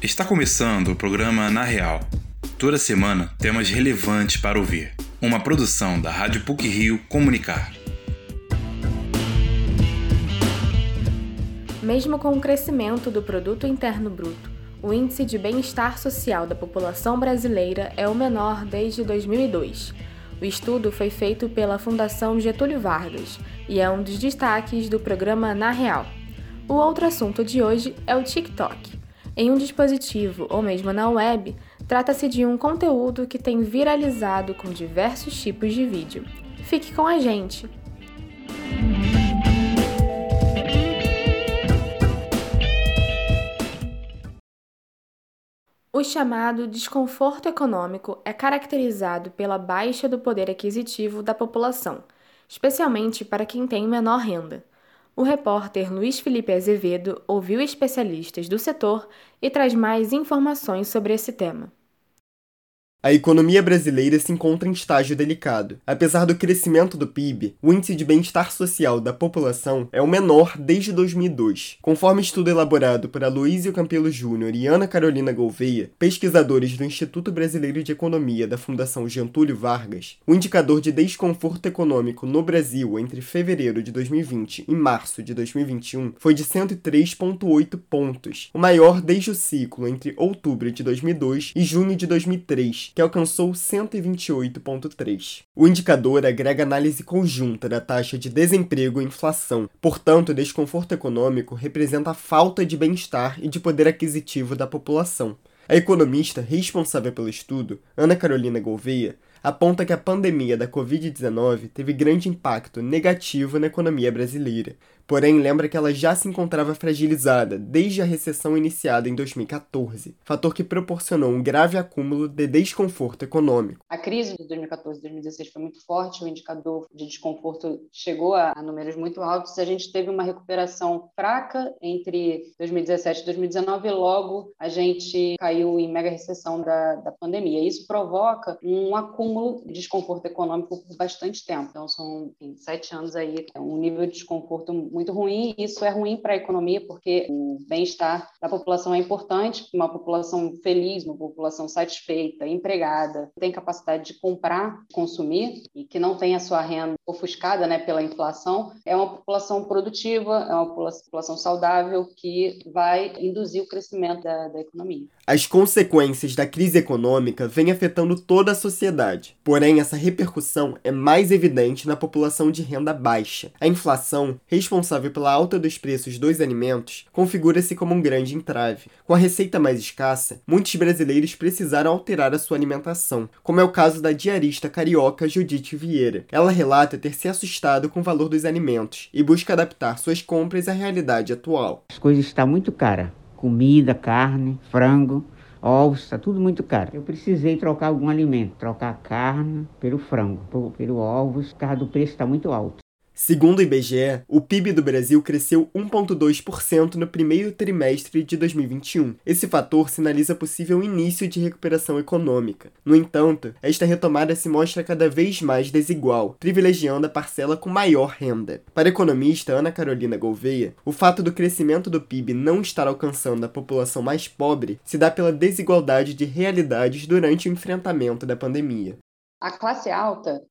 Está começando o programa Na Real. Toda semana temas relevantes para ouvir. Uma produção da Rádio PUC Rio Comunicar. Mesmo com o crescimento do produto interno bruto, o índice de bem-estar social da população brasileira é o menor desde 2002. O estudo foi feito pela Fundação Getúlio Vargas e é um dos destaques do programa Na Real. O outro assunto de hoje é o TikTok. Em um dispositivo ou mesmo na web, trata-se de um conteúdo que tem viralizado com diversos tipos de vídeo. Fique com a gente! O chamado desconforto econômico é caracterizado pela baixa do poder aquisitivo da população, especialmente para quem tem menor renda. O repórter Luiz Felipe Azevedo ouviu especialistas do setor e traz mais informações sobre esse tema. A economia brasileira se encontra em estágio delicado. Apesar do crescimento do PIB, o índice de bem-estar social da população é o menor desde 2002. Conforme estudo elaborado por Aloysio Campelo Júnior e Ana Carolina Gouveia, pesquisadores do Instituto Brasileiro de Economia da Fundação Getúlio Vargas, o indicador de desconforto econômico no Brasil entre fevereiro de 2020 e março de 2021 foi de 103,8 pontos, o maior desde o ciclo entre outubro de 2002 e junho de 2003 que alcançou 128,3. O indicador agrega análise conjunta da taxa de desemprego e inflação, portanto, o desconforto econômico representa a falta de bem-estar e de poder aquisitivo da população. A economista responsável pelo estudo, Ana Carolina Gouveia, aponta que a pandemia da Covid-19 teve grande impacto negativo na economia brasileira, Porém, lembra que ela já se encontrava fragilizada desde a recessão iniciada em 2014, fator que proporcionou um grave acúmulo de desconforto econômico. A crise de 2014 e 2016 foi muito forte, o indicador de desconforto chegou a, números muito altos. A gente teve uma recuperação fraca entre 2017 e 2019 e logo a gente caiu em mega recessão da, da pandemia. Isso provoca um acúmulo de desconforto econômico por bastante tempo. Então, são enfim, sete anos aí, é um nível de desconforto muito ruim. Isso é ruim para a economia, porque o bem-estar da população é importante. Uma população feliz, uma população satisfeita, empregada, tem capacidade de comprar, consumir e que não tem a sua renda ofuscada né, pela inflação, é uma população produtiva, é uma população saudável que vai induzir o crescimento da, da economia. As consequências da crise econômica vêm afetando toda a sociedade. Porém, essa repercussão é mais evidente na população de renda baixa. A inflação, responsável responsável pela alta dos preços dos alimentos configura-se como um grande entrave. Com a receita mais escassa, muitos brasileiros precisaram alterar a sua alimentação, como é o caso da diarista carioca Judite Vieira. Ela relata ter se assustado com o valor dos alimentos e busca adaptar suas compras à realidade atual. As coisas estão muito caras. Comida, carne, frango, ovos, está tudo muito caro. Eu precisei trocar algum alimento, trocar a carne pelo frango, pelo, pelo ovos, por causa do preço está muito alto. Segundo o IBGE, o PIB do Brasil cresceu 1,2% no primeiro trimestre de 2021. Esse fator sinaliza possível início de recuperação econômica. No entanto, esta retomada se mostra cada vez mais desigual, privilegiando a parcela com maior renda. Para a economista Ana Carolina Gouveia, o fato do crescimento do PIB não estar alcançando a população mais pobre se dá pela desigualdade de realidades durante o enfrentamento da pandemia. A classe alta,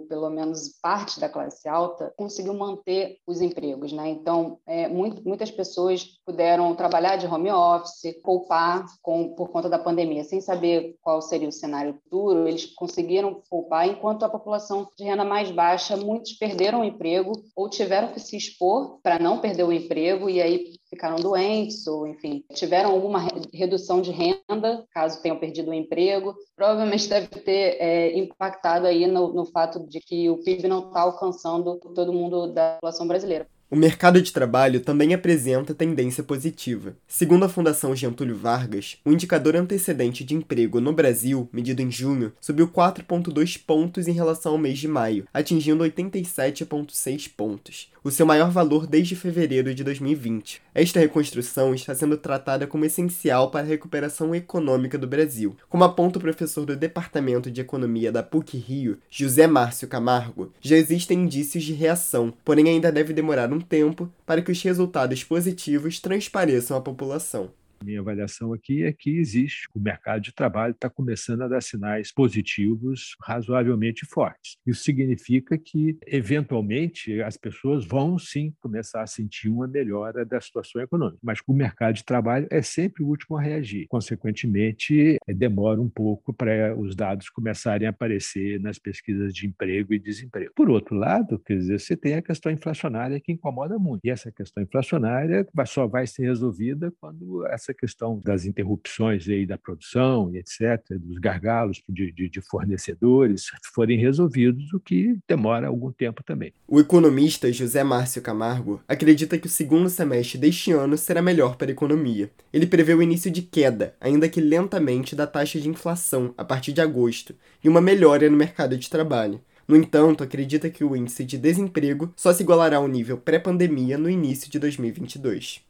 pelo menos parte da classe alta, conseguiu manter os empregos, né? Então, é, muito, muitas pessoas puderam trabalhar de home office, poupar com, por conta da pandemia, sem saber qual seria o cenário futuro, eles conseguiram poupar, enquanto a população de renda mais baixa, muitos perderam o emprego ou tiveram que se expor para não perder o emprego e aí ficaram doentes ou, enfim, tiveram alguma redução de renda, caso tenham perdido o emprego. Provavelmente deve ter é, impactado aí no, no fato de que o PIB não está alcançando todo mundo da população brasileira. O mercado de trabalho também apresenta tendência positiva. Segundo a Fundação Getúlio Vargas, o indicador antecedente de emprego no Brasil, medido em junho, subiu 4,2 pontos em relação ao mês de maio, atingindo 87,6 pontos, o seu maior valor desde fevereiro de 2020. Esta reconstrução está sendo tratada como essencial para a recuperação econômica do Brasil. Como aponta o professor do Departamento de Economia da PUC Rio, José Márcio Camargo, já existem indícios de reação, porém ainda deve demorar um tempo para que os resultados positivos transpareçam à população. Minha avaliação aqui é que existe, o mercado de trabalho está começando a dar sinais positivos razoavelmente fortes. Isso significa que, eventualmente, as pessoas vão sim começar a sentir uma melhora da situação econômica, mas o mercado de trabalho é sempre o último a reagir. Consequentemente, demora um pouco para os dados começarem a aparecer nas pesquisas de emprego e desemprego. Por outro lado, quer dizer, você tem a questão inflacionária que incomoda muito. E essa questão inflacionária só vai ser resolvida quando essa questão das interrupções aí da produção e etc., dos gargalos de, de, de fornecedores forem resolvidos, o que demora algum tempo também. O economista José Márcio Camargo acredita que o segundo semestre deste ano será melhor para a economia. Ele prevê o início de queda, ainda que lentamente, da taxa de inflação a partir de agosto e uma melhora no mercado de trabalho. No entanto, acredita que o índice de desemprego só se igualará ao nível pré-pandemia no início de 2022.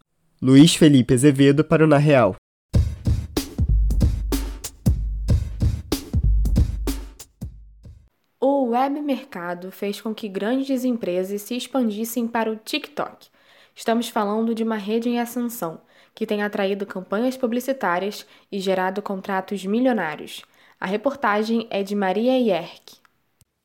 Luiz Felipe Azevedo para o Na Real. O web mercado fez com que grandes empresas se expandissem para o TikTok. Estamos falando de uma rede em ascensão, que tem atraído campanhas publicitárias e gerado contratos milionários. A reportagem é de Maria Yerk.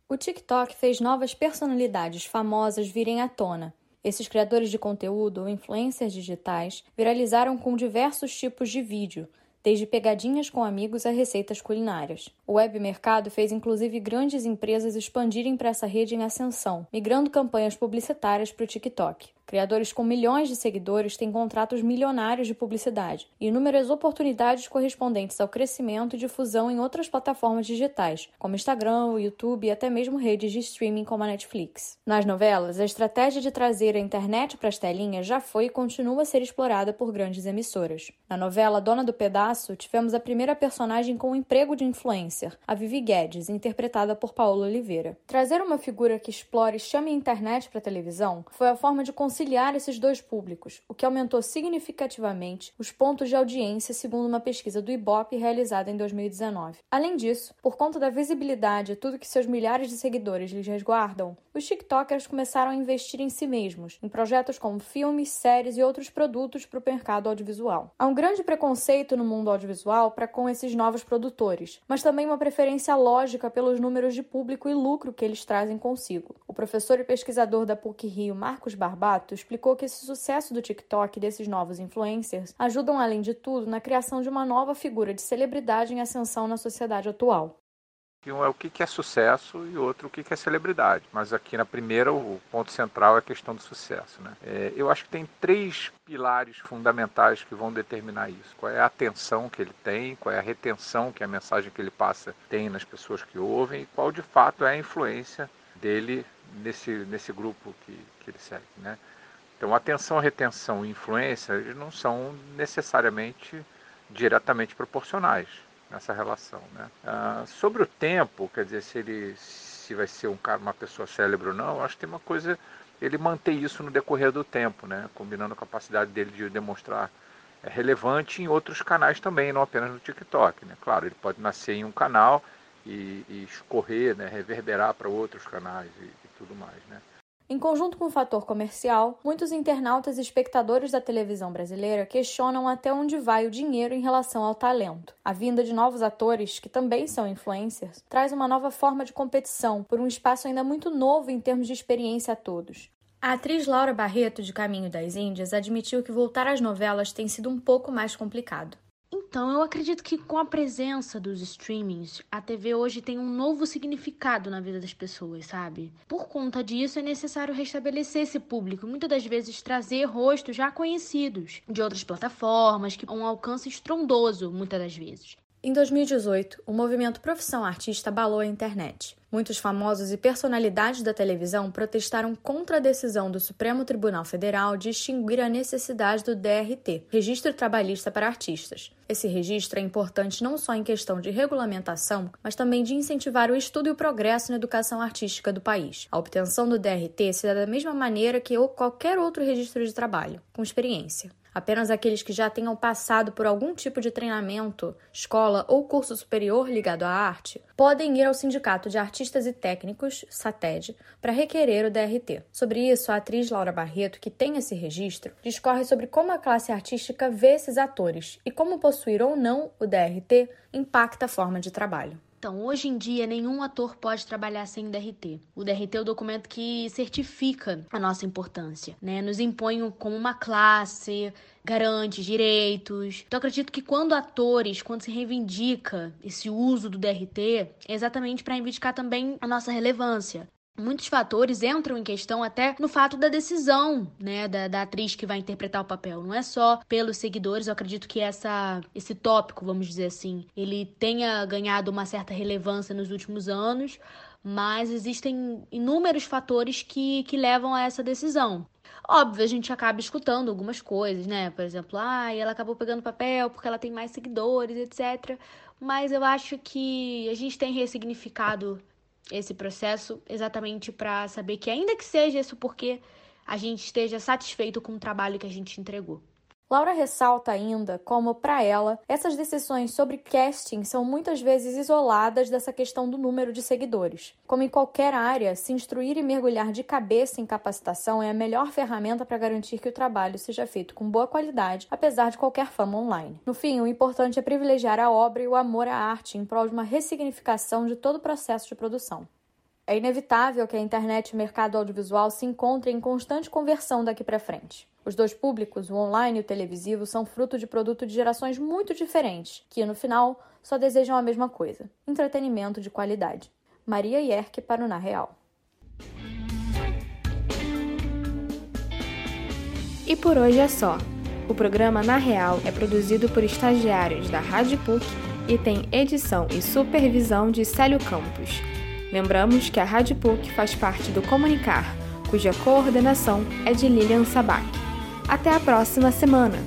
O TikTok fez novas personalidades famosas virem à tona. Esses criadores de conteúdo ou influencers digitais viralizaram com diversos tipos de vídeo, desde pegadinhas com amigos a receitas culinárias. O web mercado fez inclusive grandes empresas expandirem para essa rede em ascensão, migrando campanhas publicitárias para o TikTok. Criadores com milhões de seguidores têm contratos milionários de publicidade e inúmeras oportunidades correspondentes ao crescimento e difusão em outras plataformas digitais, como Instagram, YouTube e até mesmo redes de streaming como a Netflix. Nas novelas, a estratégia de trazer a internet para as telinhas já foi e continua a ser explorada por grandes emissoras. Na novela Dona do Pedaço, tivemos a primeira personagem com um emprego de influencer, a Vivi Guedes, interpretada por Paola Oliveira. Trazer uma figura que explore e chame a internet para a televisão foi a forma de conciliar esses dois públicos, o que aumentou significativamente os pontos de audiência, segundo uma pesquisa do Ibope realizada em 2019. Além disso, por conta da visibilidade e tudo que seus milhares de seguidores lhes resguardam, os TikTokers começaram a investir em si mesmos, em projetos como filmes, séries e outros produtos para o mercado audiovisual. Há um grande preconceito no mundo audiovisual para com esses novos produtores, mas também uma preferência lógica pelos números de público e lucro que eles trazem consigo. O professor e pesquisador da PUC Rio, Marcos Barbato, explicou que esse sucesso do TikTok e desses novos influencers ajudam, além de tudo, na criação de uma nova figura de celebridade em ascensão na sociedade atual. Um é o que é sucesso e outro o que é celebridade. Mas aqui na primeira, o ponto central é a questão do sucesso. Né? É, eu acho que tem três pilares fundamentais que vão determinar isso. Qual é a atenção que ele tem, qual é a retenção que a mensagem que ele passa tem nas pessoas que ouvem e qual de fato é a influência dele nesse, nesse grupo que, que ele segue. Né? Então, atenção, retenção e influência não são necessariamente diretamente proporcionais nessa relação. Né? Ah, sobre o tempo, quer dizer, se ele se vai ser um cara, uma pessoa célebre ou não, acho que tem uma coisa, ele manter isso no decorrer do tempo, né? combinando a capacidade dele de demonstrar é relevante em outros canais também, não apenas no TikTok. Né? Claro, ele pode nascer em um canal e, e escorrer, né? reverberar para outros canais e tudo mais. Né? Em conjunto com o fator comercial, muitos internautas e espectadores da televisão brasileira questionam até onde vai o dinheiro em relação ao talento. A vinda de novos atores, que também são influencers, traz uma nova forma de competição por um espaço ainda muito novo em termos de experiência a todos. A atriz Laura Barreto, de Caminho das Índias, admitiu que voltar às novelas tem sido um pouco mais complicado. Então, eu acredito que com a presença dos streamings, a TV hoje tem um novo significado na vida das pessoas, sabe? Por conta disso, é necessário restabelecer esse público, muitas das vezes trazer rostos já conhecidos de outras plataformas, que um alcance estrondoso, muitas das vezes. Em 2018, o movimento Profissão Artista abalou a internet. Muitos famosos e personalidades da televisão protestaram contra a decisão do Supremo Tribunal Federal de extinguir a necessidade do DRT, Registro Trabalhista para Artistas. Esse registro é importante não só em questão de regulamentação, mas também de incentivar o estudo e o progresso na educação artística do país. A obtenção do DRT se dá da mesma maneira que qualquer outro registro de trabalho, com experiência. Apenas aqueles que já tenham passado por algum tipo de treinamento, escola ou curso superior ligado à arte podem ir ao Sindicato de Artistas e Técnicos, SATED, para requerer o DRT. Sobre isso, a atriz Laura Barreto, que tem esse registro, discorre sobre como a classe artística vê esses atores e como possuir ou não o DRT impacta a forma de trabalho. Então, hoje em dia, nenhum ator pode trabalhar sem DRT. O DRT é o documento que certifica a nossa importância, né? Nos impõe como uma classe, garante direitos. Então, acredito que quando atores, quando se reivindica esse uso do DRT, é exatamente para reivindicar também a nossa relevância. Muitos fatores entram em questão até no fato da decisão, né, da, da, atriz que vai interpretar o papel. Não é só pelos seguidores. Eu acredito que essa, esse tópico, vamos dizer assim, ele tenha ganhado uma certa relevância nos últimos anos, mas existem inúmeros fatores que, que levam a essa decisão. Óbvio, a gente acaba escutando algumas coisas, né? Por exemplo, ah, ela acabou pegando papel porque ela tem mais seguidores, etc. Mas eu acho que a gente tem ressignificado esse processo exatamente para saber que, ainda que seja isso porque a gente esteja satisfeito com o trabalho que a gente entregou. Laura ressalta ainda como, para ela, essas decisões sobre casting são muitas vezes isoladas dessa questão do número de seguidores. Como em qualquer área, se instruir e mergulhar de cabeça em capacitação é a melhor ferramenta para garantir que o trabalho seja feito com boa qualidade, apesar de qualquer fama online. No fim, o importante é privilegiar a obra e o amor à arte em prol de uma ressignificação de todo o processo de produção. É inevitável que a internet e o mercado audiovisual se encontrem em constante conversão daqui para frente. Os dois públicos, o online e o televisivo, são fruto de produto de gerações muito diferentes, que, no final, só desejam a mesma coisa: entretenimento de qualidade. Maria Yerke para o Na Real. E por hoje é só. O programa Na Real é produzido por estagiários da Rádio PUC e tem edição e supervisão de Célio Campos. Lembramos que a Rádio PUC faz parte do Comunicar, cuja coordenação é de Lilian Sabac. Até a próxima semana!